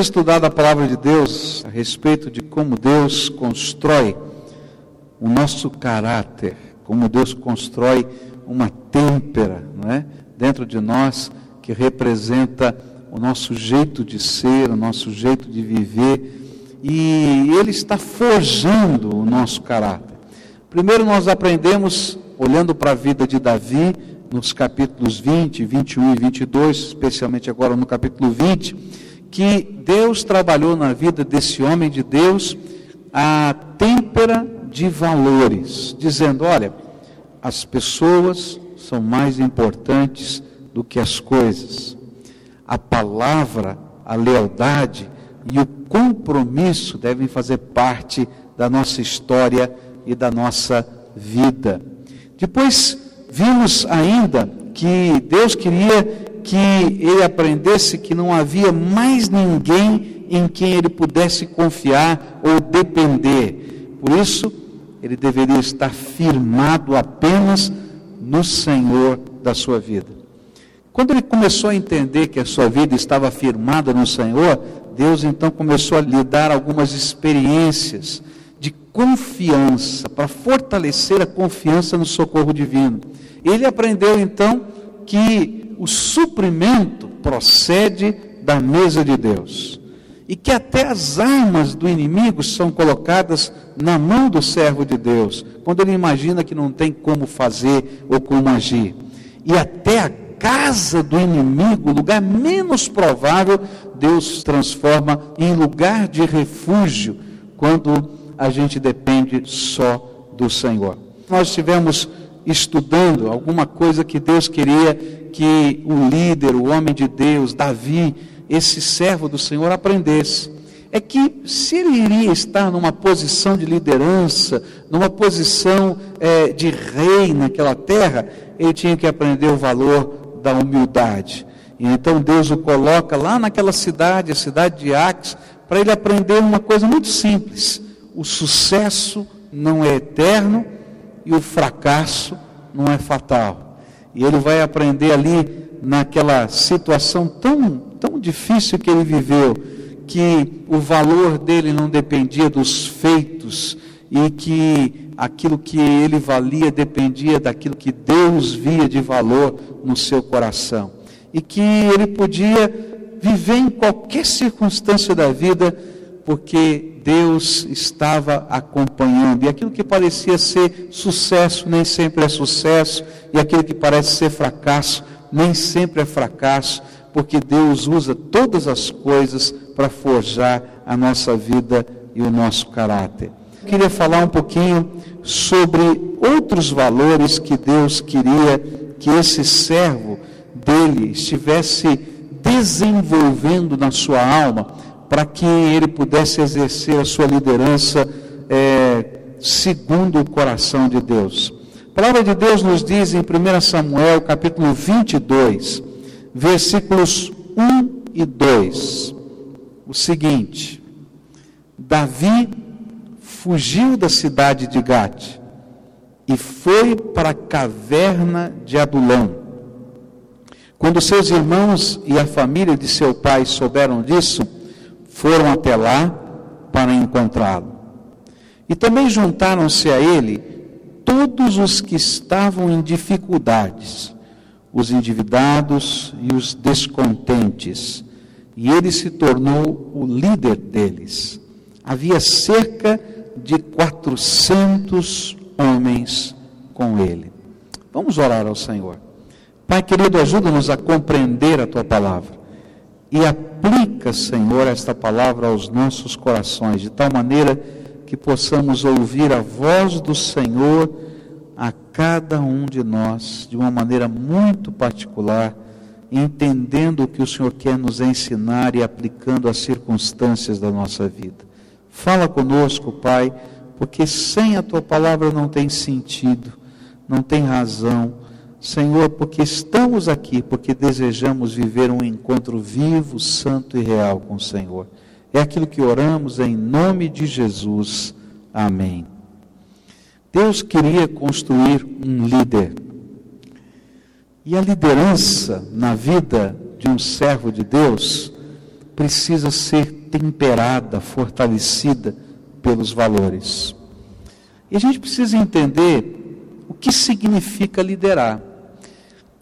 estudado a palavra de Deus a respeito de como Deus constrói o nosso caráter, como Deus constrói uma têmpera é? dentro de nós que representa o nosso jeito de ser, o nosso jeito de viver, e Ele está forjando o nosso caráter. Primeiro, nós aprendemos, olhando para a vida de Davi, nos capítulos 20, 21 e 22, especialmente agora no capítulo 20, que Deus trabalhou na vida desse homem de Deus a têmpera de valores, dizendo: olha, as pessoas são mais importantes do que as coisas. A palavra, a lealdade e o compromisso devem fazer parte da nossa história e da nossa vida. Depois vimos ainda que Deus queria que ele aprendesse que não havia mais ninguém em quem ele pudesse confiar ou depender. Por isso, ele deveria estar firmado apenas no Senhor da sua vida. Quando ele começou a entender que a sua vida estava firmada no Senhor, Deus então começou a lhe dar algumas experiências de confiança, para fortalecer a confiança no socorro divino. Ele aprendeu então que o suprimento procede da mesa de Deus e que até as armas do inimigo são colocadas na mão do servo de Deus, quando ele imagina que não tem como fazer ou como agir. E até a casa do inimigo, lugar menos provável, Deus transforma em lugar de refúgio quando a gente depende só do Senhor. Nós estivemos estudando alguma coisa que Deus queria que o líder, o homem de Deus, Davi, esse servo do Senhor aprendesse. É que se ele iria estar numa posição de liderança, numa posição é, de rei naquela terra, ele tinha que aprender o valor da humildade. E então Deus o coloca lá naquela cidade, a cidade de Aques, para ele aprender uma coisa muito simples: o sucesso não é eterno e o fracasso não é fatal. E ele vai aprender ali naquela situação tão tão difícil que ele viveu, que o valor dele não dependia dos feitos e que aquilo que ele valia dependia daquilo que Deus via de valor no seu coração. E que ele podia viver em qualquer circunstância da vida, porque Deus estava acompanhando. E aquilo que parecia ser sucesso nem sempre é sucesso, e aquilo que parece ser fracasso nem sempre é fracasso porque Deus usa todas as coisas para forjar a nossa vida e o nosso caráter. Eu queria falar um pouquinho sobre outros valores que Deus queria que esse servo dele estivesse desenvolvendo na sua alma para que ele pudesse exercer a sua liderança é, segundo o coração de Deus. A palavra de Deus nos diz em 1 Samuel capítulo 22, versículos 1 e 2, o seguinte: Davi fugiu da cidade de Gate e foi para a caverna de Adulão. Quando seus irmãos e a família de seu pai souberam disso, foram até lá para encontrá-lo. E também juntaram-se a ele todos os que estavam em dificuldades os endividados e os descontentes, e ele se tornou o líder deles. Havia cerca de 400 homens com ele. Vamos orar ao Senhor. Pai querido, ajuda-nos a compreender a tua palavra e aplica, Senhor, esta palavra aos nossos corações, de tal maneira que possamos ouvir a voz do Senhor a cada um de nós de uma maneira muito particular, entendendo o que o Senhor quer nos ensinar e aplicando às circunstâncias da nossa vida. Fala conosco, Pai, porque sem a tua palavra não tem sentido, não tem razão. Senhor, porque estamos aqui, porque desejamos viver um encontro vivo, santo e real com o Senhor. É aquilo que oramos em nome de Jesus. Amém. Deus queria construir um líder. E a liderança na vida de um servo de Deus precisa ser temperada, fortalecida pelos valores. E a gente precisa entender o que significa liderar.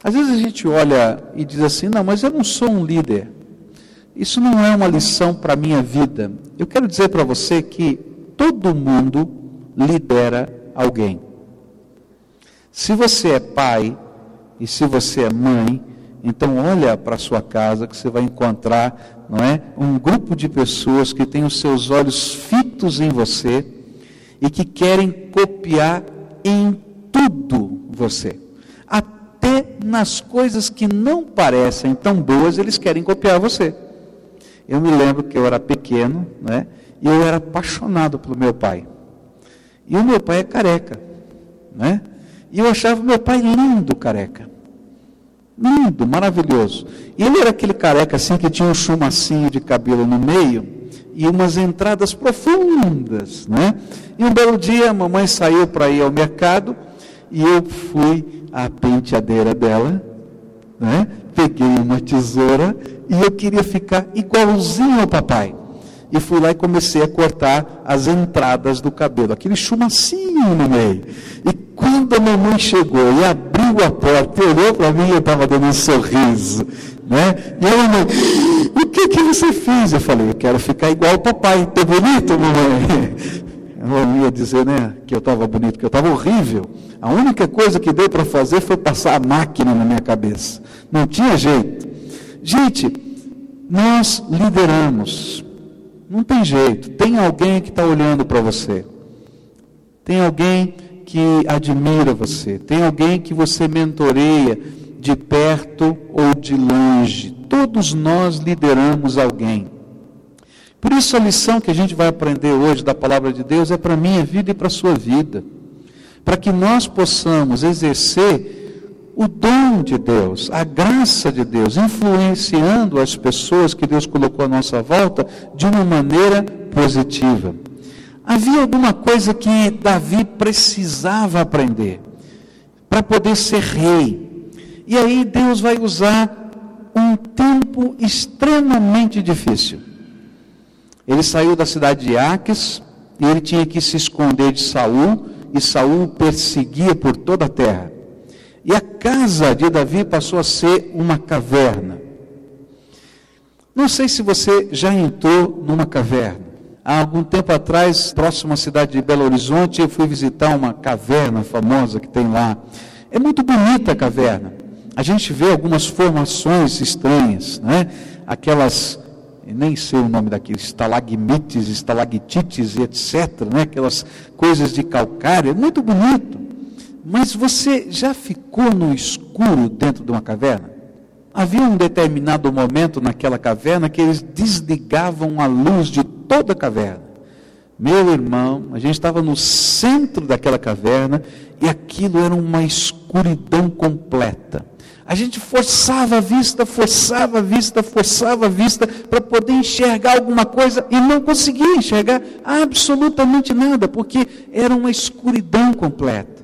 Às vezes a gente olha e diz assim: não, mas eu não sou um líder. Isso não é uma lição para a minha vida. Eu quero dizer para você que todo mundo lidera alguém. Se você é pai e se você é mãe, então olha para sua casa que você vai encontrar, não é, um grupo de pessoas que têm os seus olhos fitos em você e que querem copiar em tudo você. Até nas coisas que não parecem tão boas, eles querem copiar você. Eu me lembro que eu era pequeno, né? E eu era apaixonado pelo meu pai. E o meu pai é careca, né? E eu achava meu pai lindo careca. Lindo, maravilhoso. E ele era aquele careca assim que tinha um chumacinho de cabelo no meio e umas entradas profundas, né? E um belo dia a mamãe saiu para ir ao mercado e eu fui à penteadeira dela, né? Peguei uma tesoura e eu queria ficar igualzinho ao papai. E fui lá e comecei a cortar as entradas do cabelo, aquele chumacinho no meio. E quando a mamãe chegou e abriu a porta, olhou para mim eu estava dando um sorriso. Né? E a mamãe, o que, que você fez? Eu falei, eu quero ficar igual ao papai. Tá bonito, mamãe? Ela não ia dizer né, que eu estava bonito, que eu estava horrível. A única coisa que deu para fazer foi passar a máquina na minha cabeça. Não tinha jeito. Gente, nós lideramos. Não tem jeito. Tem alguém que está olhando para você. Tem alguém que admira você. Tem alguém que você mentoreia de perto ou de longe. Todos nós lideramos alguém. Por isso a lição que a gente vai aprender hoje da palavra de Deus é para a minha vida e para a sua vida. Para que nós possamos exercer o dom de Deus, a graça de Deus, influenciando as pessoas que Deus colocou à nossa volta de uma maneira positiva. Havia alguma coisa que Davi precisava aprender para poder ser rei. E aí Deus vai usar um tempo extremamente difícil. Ele saiu da cidade de Aques e ele tinha que se esconder de Saul, e Saul perseguia por toda a terra. E a casa de Davi passou a ser uma caverna. Não sei se você já entrou numa caverna. Há algum tempo atrás, próximo à cidade de Belo Horizonte, eu fui visitar uma caverna famosa que tem lá. É muito bonita a caverna. A gente vê algumas formações estranhas, né? Aquelas, nem sei o nome daqueles, estalagmites, estalactites, etc., né? Aquelas coisas de calcário, é muito bonito. Mas você já ficou no escuro dentro de uma caverna? Havia um determinado momento naquela caverna que eles desligavam a luz de toda a caverna. Meu irmão, a gente estava no centro daquela caverna e aquilo era uma escuridão completa. A gente forçava a vista, forçava a vista, forçava a vista para poder enxergar alguma coisa e não conseguia enxergar absolutamente nada, porque era uma escuridão completa.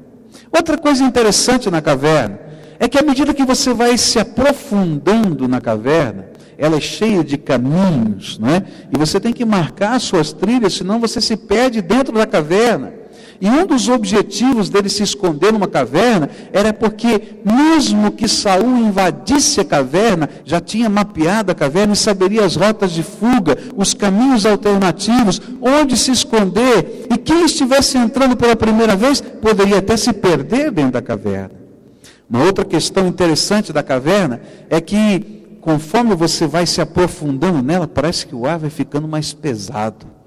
Outra coisa interessante na caverna é que à medida que você vai se aprofundando na caverna, ela é cheia de caminhos, não é? E você tem que marcar suas trilhas, senão você se perde dentro da caverna. E um dos objetivos dele se esconder numa caverna era porque, mesmo que Saul invadisse a caverna, já tinha mapeado a caverna e saberia as rotas de fuga, os caminhos alternativos, onde se esconder. E quem estivesse entrando pela primeira vez poderia até se perder dentro da caverna. Uma outra questão interessante da caverna é que, conforme você vai se aprofundando nela, parece que o ar vai ficando mais pesado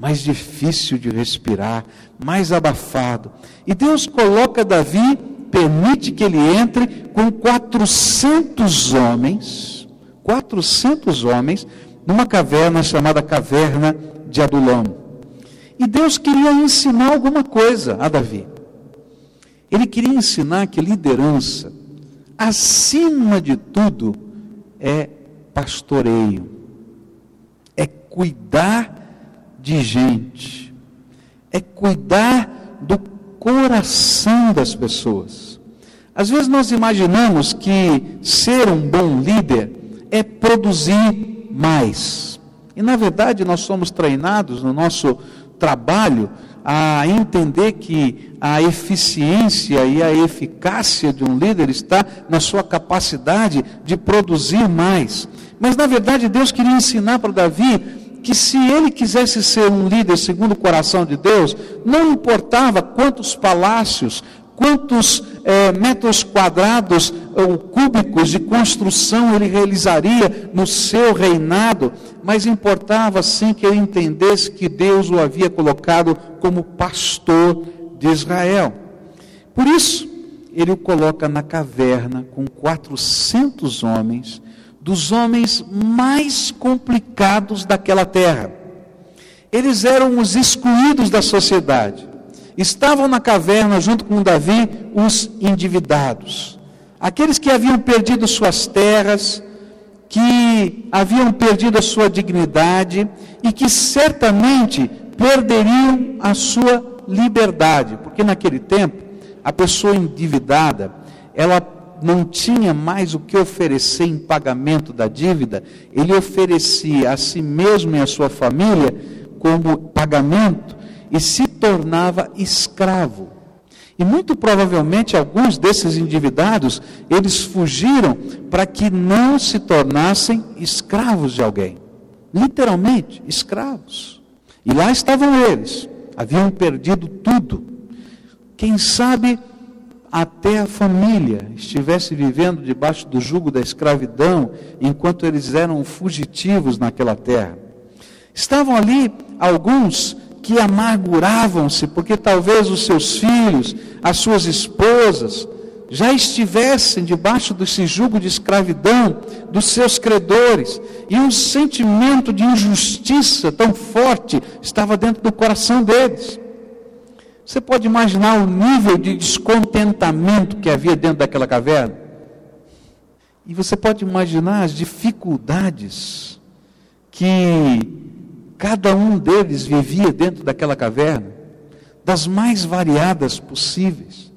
mais difícil de respirar, mais abafado. E Deus coloca Davi, permite que ele entre com 400 homens, 400 homens, numa caverna chamada Caverna de Adulão. E Deus queria ensinar alguma coisa a Davi. Ele queria ensinar que liderança, acima de tudo, é pastoreio, é cuidar de gente, é cuidar do coração das pessoas. Às vezes nós imaginamos que ser um bom líder é produzir mais. E na verdade nós somos treinados no nosso trabalho a entender que a eficiência e a eficácia de um líder está na sua capacidade de produzir mais. Mas na verdade Deus queria ensinar para Davi que se ele quisesse ser um líder segundo o coração de Deus, não importava quantos palácios, quantos é, metros quadrados ou cúbicos de construção ele realizaria no seu reinado, mas importava sim que ele entendesse que Deus o havia colocado como pastor de Israel. Por isso, ele o coloca na caverna com 400 homens, dos homens mais complicados daquela terra. Eles eram os excluídos da sociedade. Estavam na caverna junto com Davi os endividados, aqueles que haviam perdido suas terras, que haviam perdido a sua dignidade e que certamente perderiam a sua liberdade, porque naquele tempo a pessoa endividada, ela não tinha mais o que oferecer em pagamento da dívida, ele oferecia a si mesmo e a sua família como pagamento e se tornava escravo. E muito provavelmente alguns desses endividados, eles fugiram para que não se tornassem escravos de alguém. Literalmente, escravos. E lá estavam eles, haviam perdido tudo. Quem sabe até a família estivesse vivendo debaixo do jugo da escravidão, enquanto eles eram fugitivos naquela terra. Estavam ali alguns que amarguravam-se, porque talvez os seus filhos, as suas esposas, já estivessem debaixo desse jugo de escravidão dos seus credores, e um sentimento de injustiça tão forte estava dentro do coração deles. Você pode imaginar o nível de descontentamento que havia dentro daquela caverna? E você pode imaginar as dificuldades que Cada um deles vivia dentro daquela caverna, das mais variadas possíveis.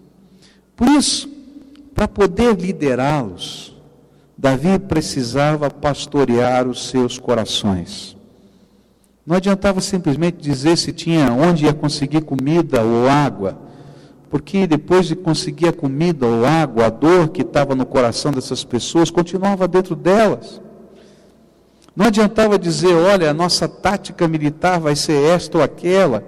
Por isso, para poder liderá-los, Davi precisava pastorear os seus corações. Não adiantava simplesmente dizer se tinha onde ia conseguir comida ou água, porque depois de conseguir a comida ou água, a dor que estava no coração dessas pessoas continuava dentro delas. Não adiantava dizer, olha, a nossa tática militar vai ser esta ou aquela.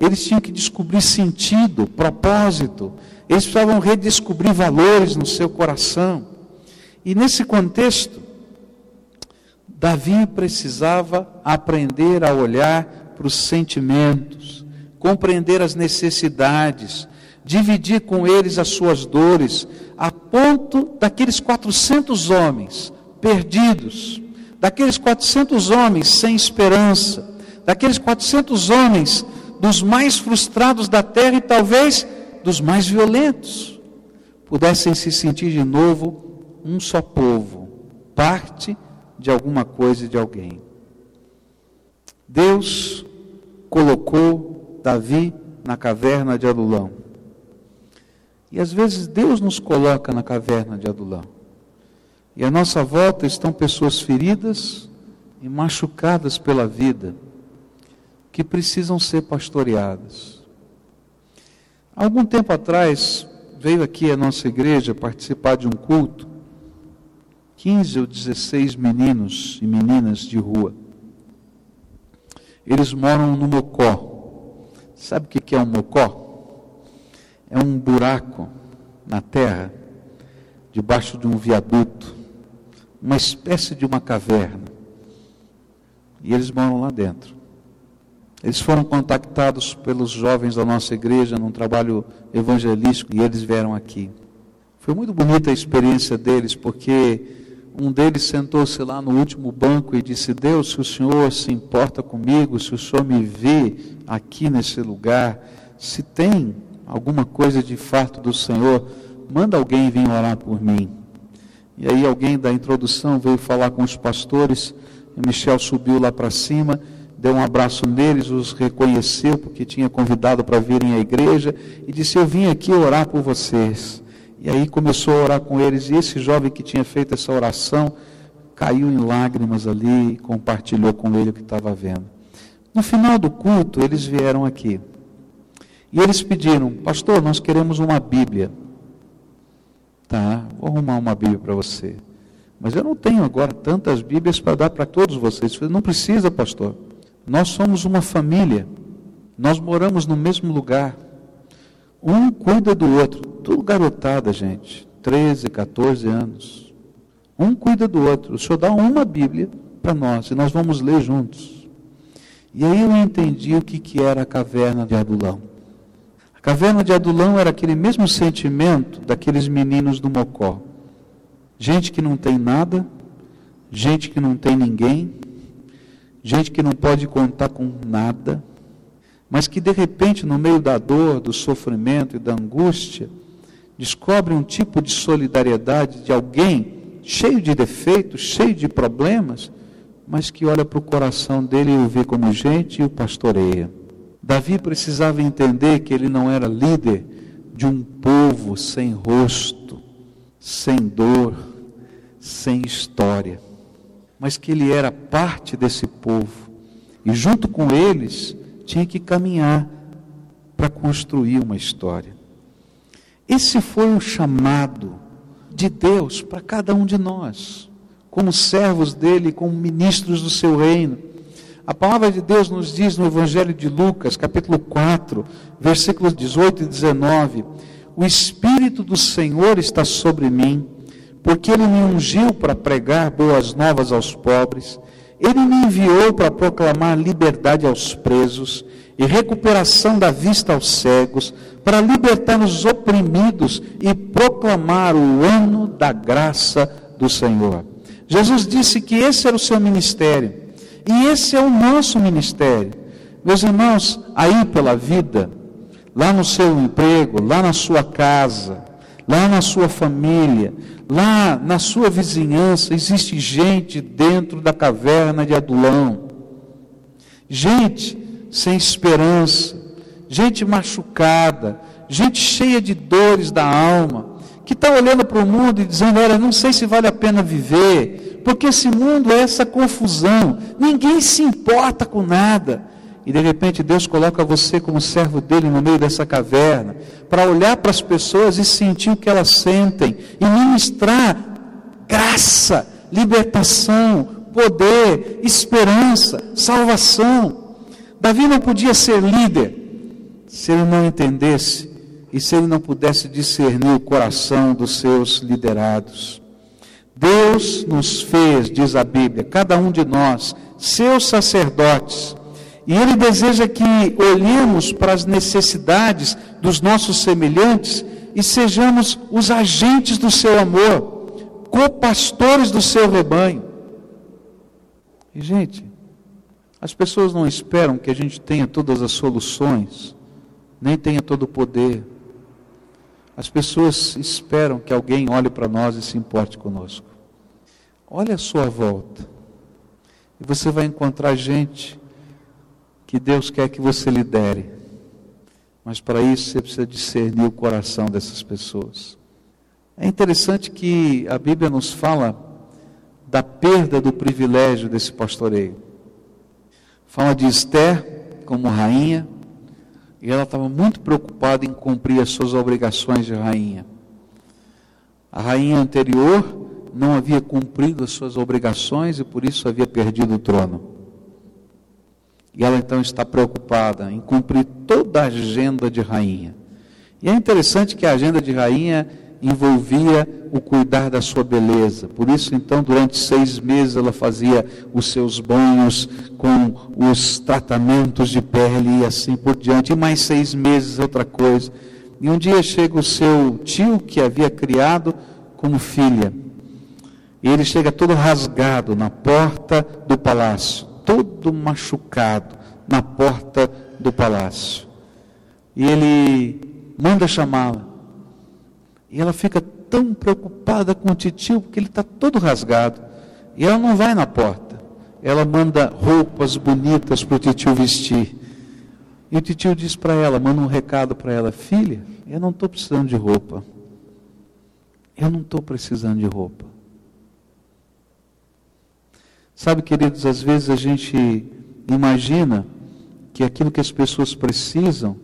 Eles tinham que descobrir sentido, propósito. Eles precisavam redescobrir valores no seu coração. E nesse contexto, Davi precisava aprender a olhar para os sentimentos, compreender as necessidades, dividir com eles as suas dores, a ponto daqueles 400 homens perdidos, daqueles 400 homens sem esperança, daqueles 400 homens dos mais frustrados da terra e talvez dos mais violentos, pudessem se sentir de novo um só povo, parte de alguma coisa e de alguém. Deus colocou Davi na caverna de Adulão. E às vezes Deus nos coloca na caverna de Adulão. E à nossa volta estão pessoas feridas e machucadas pela vida, que precisam ser pastoreadas. Algum tempo atrás, veio aqui a nossa igreja participar de um culto, 15 ou 16 meninos e meninas de rua. Eles moram no Mocó. Sabe o que é um Mocó? É um buraco na terra, debaixo de um viaduto uma espécie de uma caverna. E eles moram lá dentro. Eles foram contactados pelos jovens da nossa igreja num trabalho evangelístico e eles vieram aqui. Foi muito bonita a experiência deles, porque um deles sentou-se lá no último banco e disse: Deus, se o Senhor se importa comigo, se o Senhor me vê aqui nesse lugar, se tem alguma coisa de fato do Senhor, manda alguém vir orar por mim. E aí alguém da introdução veio falar com os pastores, e Michel subiu lá para cima, deu um abraço neles, os reconheceu porque tinha convidado para virem à igreja e disse: "Eu vim aqui orar por vocês". E aí começou a orar com eles, e esse jovem que tinha feito essa oração caiu em lágrimas ali e compartilhou com ele o que estava vendo. No final do culto, eles vieram aqui. E eles pediram, pastor, nós queremos uma Bíblia. Tá, vou arrumar uma Bíblia para você. Mas eu não tenho agora tantas Bíblias para dar para todos vocês. Não precisa, pastor. Nós somos uma família. Nós moramos no mesmo lugar. Um cuida do outro. Tudo garotada, gente. 13, 14 anos. Um cuida do outro. O senhor dá uma Bíblia para nós e nós vamos ler juntos. E aí eu entendi o que, que era a caverna de Adulão. A caverna de Adulão era aquele mesmo sentimento daqueles meninos do Mocó. Gente que não tem nada, gente que não tem ninguém, gente que não pode contar com nada, mas que de repente, no meio da dor, do sofrimento e da angústia, descobre um tipo de solidariedade de alguém cheio de defeitos, cheio de problemas, mas que olha para o coração dele e o vê como gente e o pastoreia. Davi precisava entender que ele não era líder de um povo sem rosto, sem dor, sem história, mas que ele era parte desse povo e, junto com eles, tinha que caminhar para construir uma história. Esse foi o chamado de Deus para cada um de nós, como servos dele, como ministros do seu reino. A palavra de Deus nos diz no Evangelho de Lucas, capítulo 4, versículos 18 e 19: O Espírito do Senhor está sobre mim, porque Ele me ungiu para pregar boas novas aos pobres, Ele me enviou para proclamar liberdade aos presos e recuperação da vista aos cegos, para libertar os oprimidos e proclamar o ano da graça do Senhor. Jesus disse que esse era o seu ministério, e esse é o nosso ministério. Meus irmãos, aí pela vida, lá no seu emprego, lá na sua casa, lá na sua família, lá na sua vizinhança, existe gente dentro da caverna de Adulão. Gente sem esperança, gente machucada, gente cheia de dores da alma, que está olhando para o mundo e dizendo: Olha, não sei se vale a pena viver, porque esse mundo é essa confusão, ninguém se importa com nada. E de repente Deus coloca você como servo dele no meio dessa caverna, para olhar para as pessoas e sentir o que elas sentem, e ministrar graça, libertação, poder, esperança, salvação. Davi não podia ser líder se ele não entendesse e se ele não pudesse discernir o coração dos seus liderados. Deus nos fez, diz a Bíblia, cada um de nós, seus sacerdotes, e Ele deseja que olhemos para as necessidades dos nossos semelhantes e sejamos os agentes do seu amor, co-pastores do seu rebanho. E, gente, as pessoas não esperam que a gente tenha todas as soluções, nem tenha todo o poder. As pessoas esperam que alguém olhe para nós e se importe conosco. Olhe a sua volta. E você vai encontrar gente que Deus quer que você lidere. Mas para isso você precisa discernir o coração dessas pessoas. É interessante que a Bíblia nos fala da perda do privilégio desse pastoreio. Fala de Esther como rainha, e ela estava muito preocupada em cumprir as suas obrigações de rainha. A rainha anterior não havia cumprido as suas obrigações e por isso havia perdido o trono. E ela então está preocupada em cumprir toda a agenda de rainha. E é interessante que a agenda de rainha envolvia o cuidar da sua beleza. Por isso, então, durante seis meses ela fazia os seus banhos com os tratamentos de pele e assim por diante. E mais seis meses outra coisa. E um dia chega o seu tio que havia criado como filha. E ele chega todo rasgado na porta do palácio todo machucado na porta do palácio. E ele manda chamá-la. E ela fica tão preocupada com o titio, porque ele está todo rasgado. E ela não vai na porta. Ela manda roupas bonitas para o titio vestir. E o titio diz para ela, manda um recado para ela: Filha, eu não estou precisando de roupa. Eu não estou precisando de roupa. Sabe, queridos, às vezes a gente imagina que aquilo que as pessoas precisam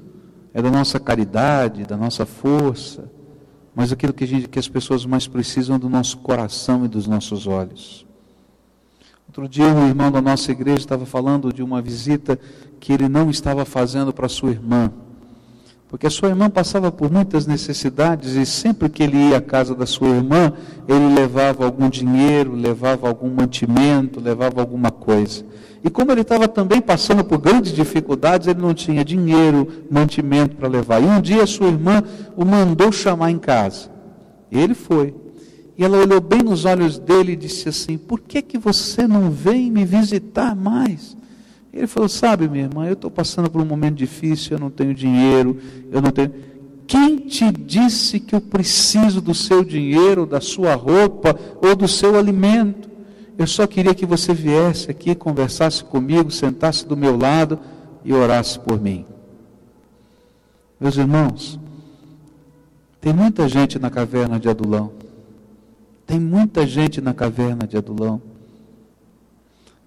é da nossa caridade, da nossa força, mas aquilo que, gente, que as pessoas mais precisam é do nosso coração e dos nossos olhos. Outro dia, um irmão da nossa igreja estava falando de uma visita que ele não estava fazendo para sua irmã. Porque a sua irmã passava por muitas necessidades e sempre que ele ia à casa da sua irmã, ele levava algum dinheiro, levava algum mantimento, levava alguma coisa. E como ele estava também passando por grandes dificuldades, ele não tinha dinheiro, mantimento para levar. E um dia a sua irmã o mandou chamar em casa. E ele foi. E ela olhou bem nos olhos dele e disse assim: Por que, que você não vem me visitar mais? Ele falou: Sabe, minha irmã, eu estou passando por um momento difícil, eu não tenho dinheiro, eu não tenho. Quem te disse que eu preciso do seu dinheiro, da sua roupa ou do seu alimento? Eu só queria que você viesse aqui, conversasse comigo, sentasse do meu lado e orasse por mim. Meus irmãos, tem muita gente na caverna de Adulão. Tem muita gente na caverna de Adulão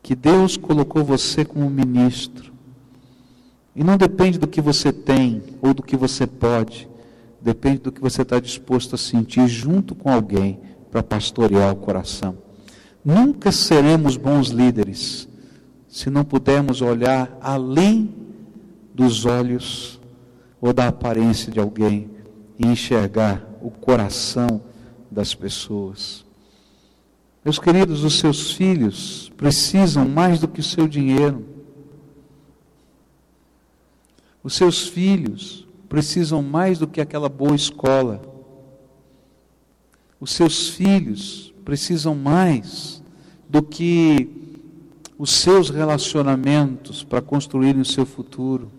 que Deus colocou você como ministro. E não depende do que você tem ou do que você pode, depende do que você está disposto a sentir junto com alguém para pastorear o coração. Nunca seremos bons líderes se não pudermos olhar além dos olhos ou da aparência de alguém e enxergar o coração das pessoas. Meus queridos, os seus filhos precisam mais do que o seu dinheiro. Os seus filhos precisam mais do que aquela boa escola. Os seus filhos precisam mais do que os seus relacionamentos para construírem o seu futuro.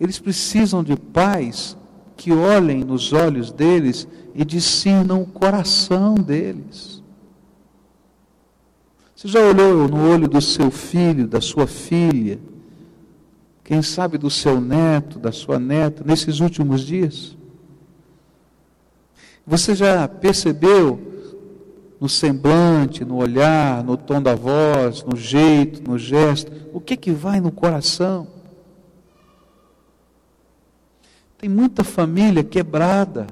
Eles precisam de pais que olhem nos olhos deles e discernam o coração deles. Você já olhou no olho do seu filho, da sua filha, quem sabe do seu neto, da sua neta, nesses últimos dias? Você já percebeu no semblante, no olhar, no tom da voz, no jeito, no gesto, o que que vai no coração? Tem muita família quebrada,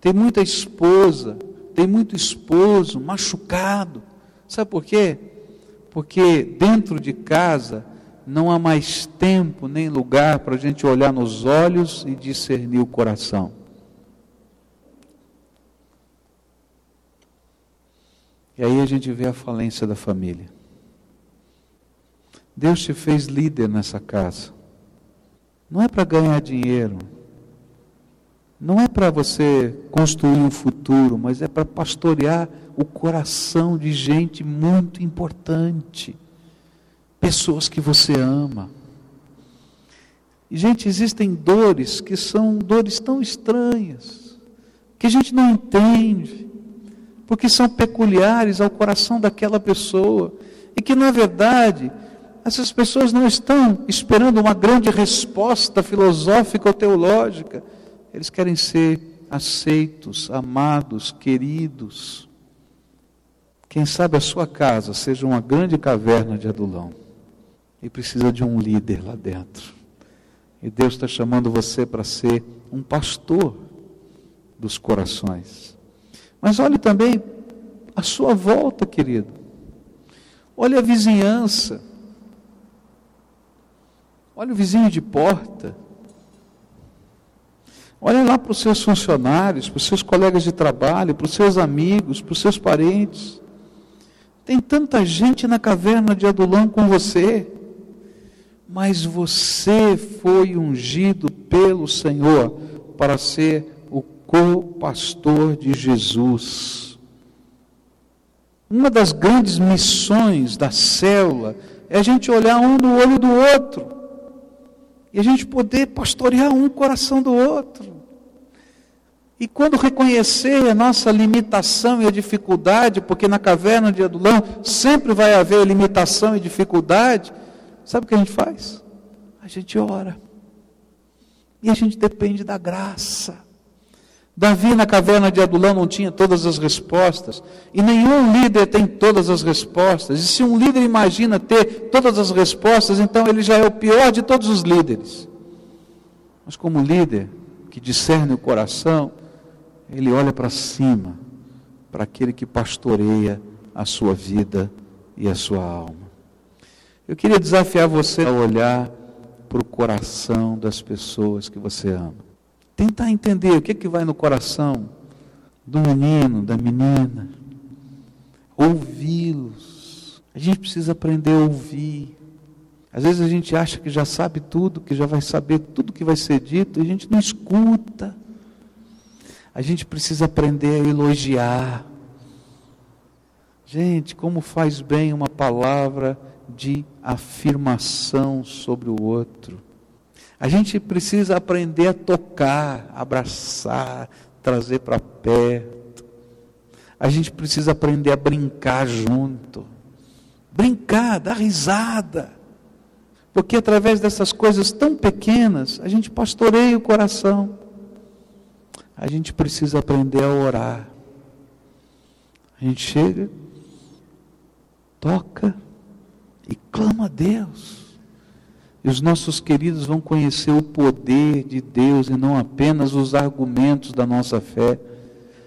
tem muita esposa, tem muito esposo machucado Sabe por quê? Porque dentro de casa não há mais tempo nem lugar para a gente olhar nos olhos e discernir o coração. E aí a gente vê a falência da família. Deus te fez líder nessa casa. Não é para ganhar dinheiro. Não é para você construir um futuro, mas é para pastorear o coração de gente muito importante, pessoas que você ama. E, gente, existem dores que são dores tão estranhas, que a gente não entende, porque são peculiares ao coração daquela pessoa, e que, na verdade, essas pessoas não estão esperando uma grande resposta filosófica ou teológica, eles querem ser aceitos, amados, queridos. Quem sabe a sua casa seja uma grande caverna de adulão e precisa de um líder lá dentro. E Deus está chamando você para ser um pastor dos corações. Mas olhe também a sua volta, querido. Olhe a vizinhança. Olhe o vizinho de porta. Olhe lá para os seus funcionários, para os seus colegas de trabalho, para os seus amigos, para os seus parentes. Tem tanta gente na caverna de Adulão com você, mas você foi ungido pelo Senhor para ser o co-pastor de Jesus. Uma das grandes missões da célula é a gente olhar um no olho do outro e a gente poder pastorear um coração do outro. E quando reconhecer a nossa limitação e a dificuldade, porque na caverna de Adulão sempre vai haver limitação e dificuldade, sabe o que a gente faz? A gente ora. E a gente depende da graça. Davi na caverna de Adulão não tinha todas as respostas, e nenhum líder tem todas as respostas. E se um líder imagina ter todas as respostas, então ele já é o pior de todos os líderes. Mas como líder que discerne o coração, ele olha para cima, para aquele que pastoreia a sua vida e a sua alma. Eu queria desafiar você a olhar para o coração das pessoas que você ama. Tentar entender o que, é que vai no coração do menino, da menina. Ouvi-los. A gente precisa aprender a ouvir. Às vezes a gente acha que já sabe tudo, que já vai saber tudo que vai ser dito, e a gente não escuta. A gente precisa aprender a elogiar. Gente, como faz bem uma palavra de afirmação sobre o outro. A gente precisa aprender a tocar, abraçar, trazer para perto. A gente precisa aprender a brincar junto. Brincar, dar risada. Porque através dessas coisas tão pequenas, a gente pastoreia o coração. A gente precisa aprender a orar. A gente chega, toca e clama a Deus. E os nossos queridos vão conhecer o poder de Deus e não apenas os argumentos da nossa fé.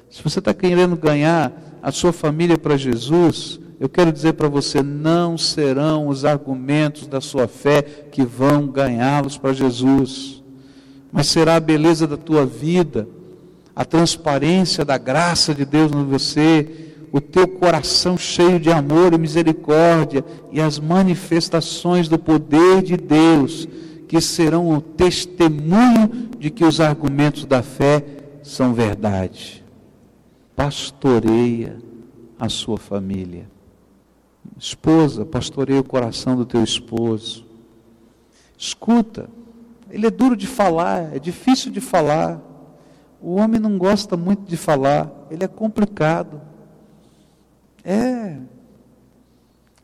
Se você está querendo ganhar a sua família para Jesus, eu quero dizer para você: não serão os argumentos da sua fé que vão ganhá-los para Jesus, mas será a beleza da tua vida, a transparência da graça de Deus em você, o teu coração cheio de amor e misericórdia e as manifestações do poder de Deus, que serão o testemunho de que os argumentos da fé são verdade. Pastoreia a sua família. Esposa, pastoreia o coração do teu esposo. Escuta, ele é duro de falar, é difícil de falar. O homem não gosta muito de falar, ele é complicado. É.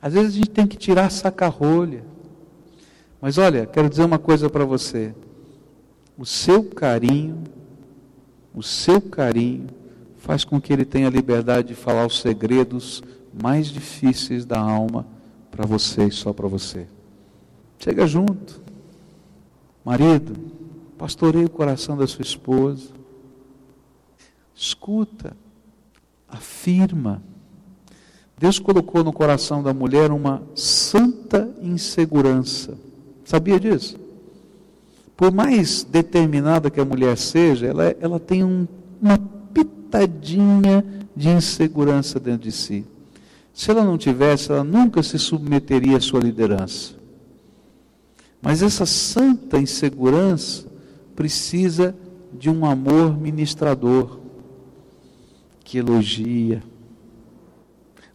Às vezes a gente tem que tirar saca-rolha. Mas olha, quero dizer uma coisa para você. O seu carinho, o seu carinho, faz com que ele tenha liberdade de falar os segredos mais difíceis da alma para você e só para você. Chega junto. Marido, pastoreie o coração da sua esposa. Escuta, afirma Deus colocou no coração da mulher uma santa insegurança. Sabia disso? Por mais determinada que a mulher seja, ela, ela tem um, uma pitadinha de insegurança dentro de si. Se ela não tivesse, ela nunca se submeteria à sua liderança. Mas essa santa insegurança precisa de um amor ministrador que elogia,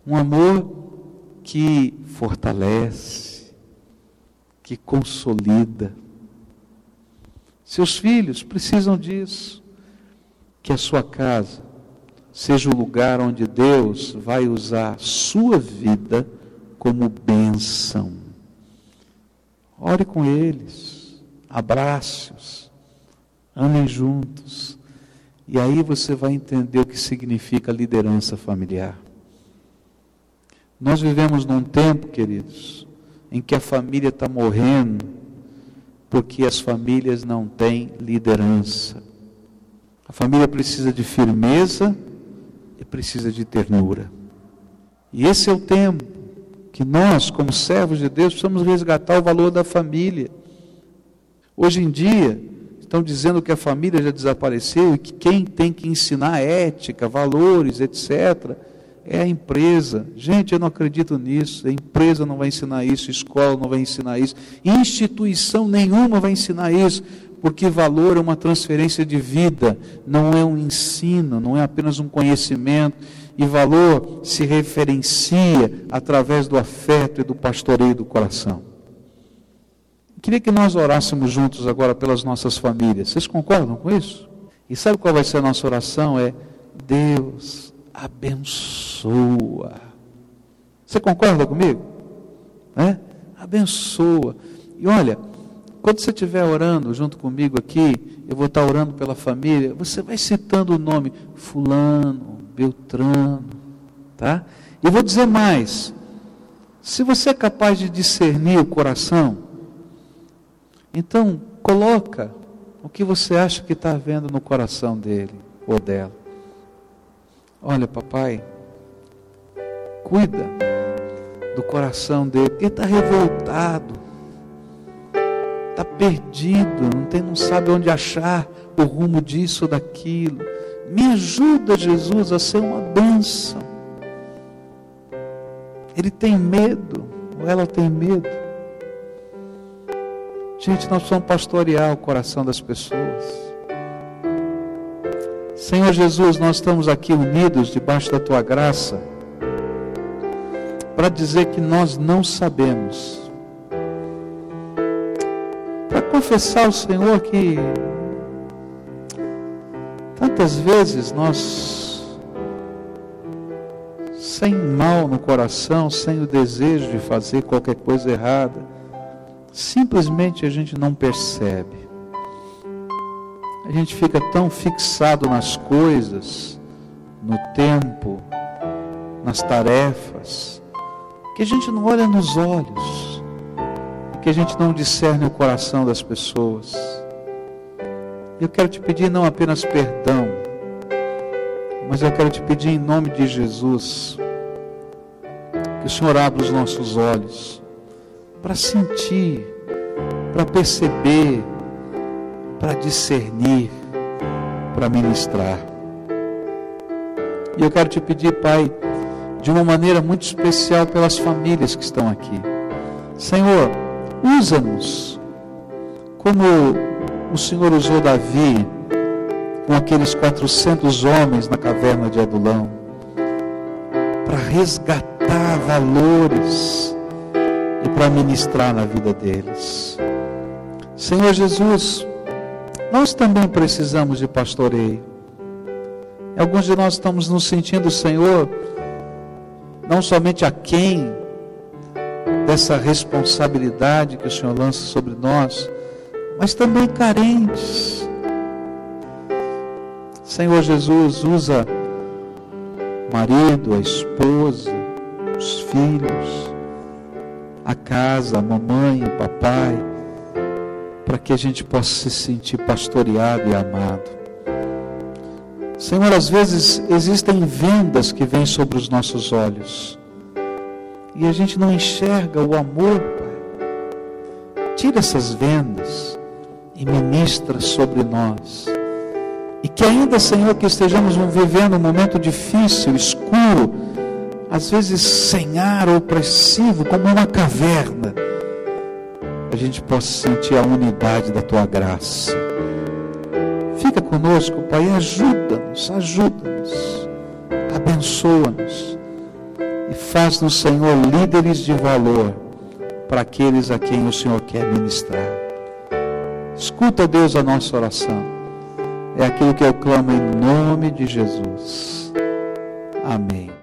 um amor que fortalece, que consolida. Seus filhos precisam disso. Que a sua casa seja o lugar onde Deus vai usar sua vida como bênção. Ore com eles, abrace-os, andem juntos. E aí você vai entender o que significa liderança familiar. Nós vivemos num tempo, queridos, em que a família está morrendo porque as famílias não têm liderança. A família precisa de firmeza e precisa de ternura. E esse é o tempo que nós, como servos de Deus, precisamos resgatar o valor da família. Hoje em dia, estão dizendo que a família já desapareceu e que quem tem que ensinar ética, valores, etc., é a empresa. Gente, eu não acredito nisso. A empresa não vai ensinar isso, escola não vai ensinar isso, instituição nenhuma vai ensinar isso, porque valor é uma transferência de vida, não é um ensino, não é apenas um conhecimento. E valor se referencia através do afeto e do pastoreio do coração. Queria que nós orássemos juntos agora pelas nossas famílias. Vocês concordam com isso? E sabe qual vai ser a nossa oração? É Deus abençoa. Você concorda comigo? É? Abençoa. E olha, quando você estiver orando junto comigo aqui, eu vou estar orando pela família, você vai citando o nome Fulano, Beltrano, tá? E vou dizer mais: se você é capaz de discernir o coração, então coloca o que você acha que está vendo no coração dele ou dela. Olha, papai, cuida do coração dele, ele está revoltado, está perdido, não, tem, não sabe onde achar o rumo disso ou daquilo. Me ajuda, Jesus, a ser uma bênção. Ele tem medo, ou ela tem medo. Gente, nós precisamos pastorear o coração das pessoas. Senhor Jesus, nós estamos aqui unidos debaixo da tua graça para dizer que nós não sabemos. Para confessar ao Senhor que tantas vezes nós, sem mal no coração, sem o desejo de fazer qualquer coisa errada, simplesmente a gente não percebe a gente fica tão fixado nas coisas, no tempo, nas tarefas, que a gente não olha nos olhos, que a gente não discerne o coração das pessoas. Eu quero te pedir não apenas perdão, mas eu quero te pedir em nome de Jesus que o Senhor abra os nossos olhos para sentir, para perceber, para discernir, para ministrar. E eu quero te pedir, Pai, de uma maneira muito especial pelas famílias que estão aqui. Senhor, usa-nos como o Senhor usou Davi com aqueles 400 homens na caverna de Adulão para resgatar valores e para ministrar na vida deles. Senhor Jesus, nós também precisamos de pastoreio. Alguns de nós estamos nos sentindo, Senhor, não somente a quem dessa responsabilidade que o Senhor lança sobre nós, mas também carentes. Senhor Jesus, usa o marido, a esposa, os filhos, a casa, a mamãe, o papai para que a gente possa se sentir pastoreado e amado. Senhor, às vezes existem vendas que vêm sobre os nossos olhos e a gente não enxerga o amor, Pai. Tira essas vendas e ministra sobre nós. E que ainda, Senhor, que estejamos vivendo um momento difícil, escuro, às vezes sem ar opressivo, como uma caverna a gente possa sentir a unidade da tua graça. Conosco, Pai, ajuda-nos, ajuda-nos, abençoa-nos e faz-nos, Senhor, líderes de valor para aqueles a quem o Senhor quer ministrar. Escuta, Deus, a nossa oração. É aquilo que eu clamo em nome de Jesus. Amém.